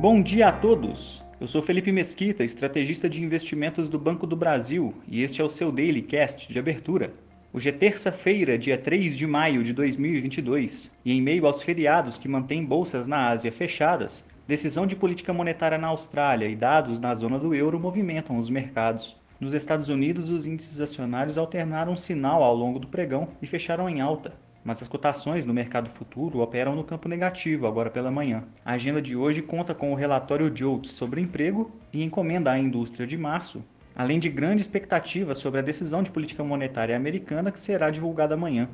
Bom dia a todos! Eu sou Felipe Mesquita, estrategista de investimentos do Banco do Brasil, e este é o seu Daily Cast de abertura. Hoje é terça-feira, dia 3 de maio de 2022, e em meio aos feriados que mantêm bolsas na Ásia fechadas, decisão de política monetária na Austrália e dados na zona do euro movimentam os mercados. Nos Estados Unidos, os índices acionários alternaram sinal ao longo do pregão e fecharam em alta, mas as cotações no mercado futuro operam no campo negativo agora pela manhã. A agenda de hoje conta com o relatório JOLTS sobre emprego e encomenda à indústria de março, além de grande expectativa sobre a decisão de política monetária americana que será divulgada amanhã.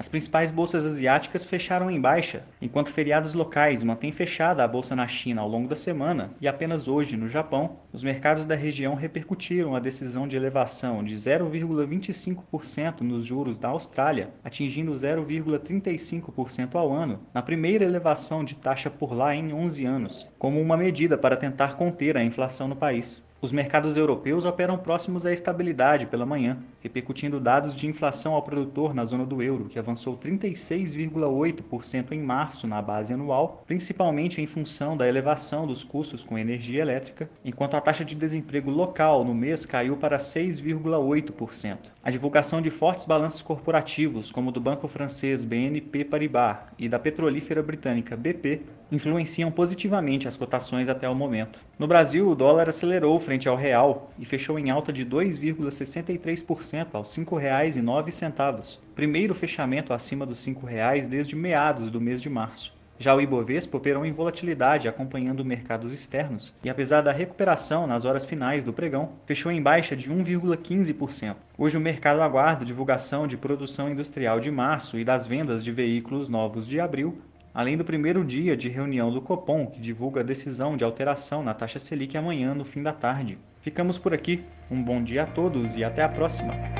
As principais bolsas asiáticas fecharam em baixa, enquanto feriados locais mantêm fechada a bolsa na China ao longo da semana e apenas hoje no Japão, os mercados da região repercutiram a decisão de elevação de 0,25% nos juros da Austrália, atingindo 0,35% ao ano, na primeira elevação de taxa por lá em 11 anos, como uma medida para tentar conter a inflação no país. Os mercados europeus operam próximos à estabilidade pela manhã, repercutindo dados de inflação ao produtor na zona do euro, que avançou 36,8% em março na base anual, principalmente em função da elevação dos custos com energia elétrica, enquanto a taxa de desemprego local no mês caiu para 6,8%. A divulgação de fortes balanços corporativos, como do banco francês BNP Paribas e da petrolífera britânica BP, influenciam positivamente as cotações até o momento. No Brasil, o dólar acelerou frente ao real e fechou em alta de 2,63% aos R$ 5,09, primeiro fechamento acima dos R$ 5,00 desde meados do mês de março. Já o Ibovespa operou em volatilidade acompanhando mercados externos e, apesar da recuperação nas horas finais do pregão, fechou em baixa de 1,15%. Hoje o mercado aguarda divulgação de produção industrial de março e das vendas de veículos novos de abril, além do primeiro dia de reunião do Copom, que divulga a decisão de alteração na taxa Selic amanhã no fim da tarde. Ficamos por aqui. Um bom dia a todos e até a próxima.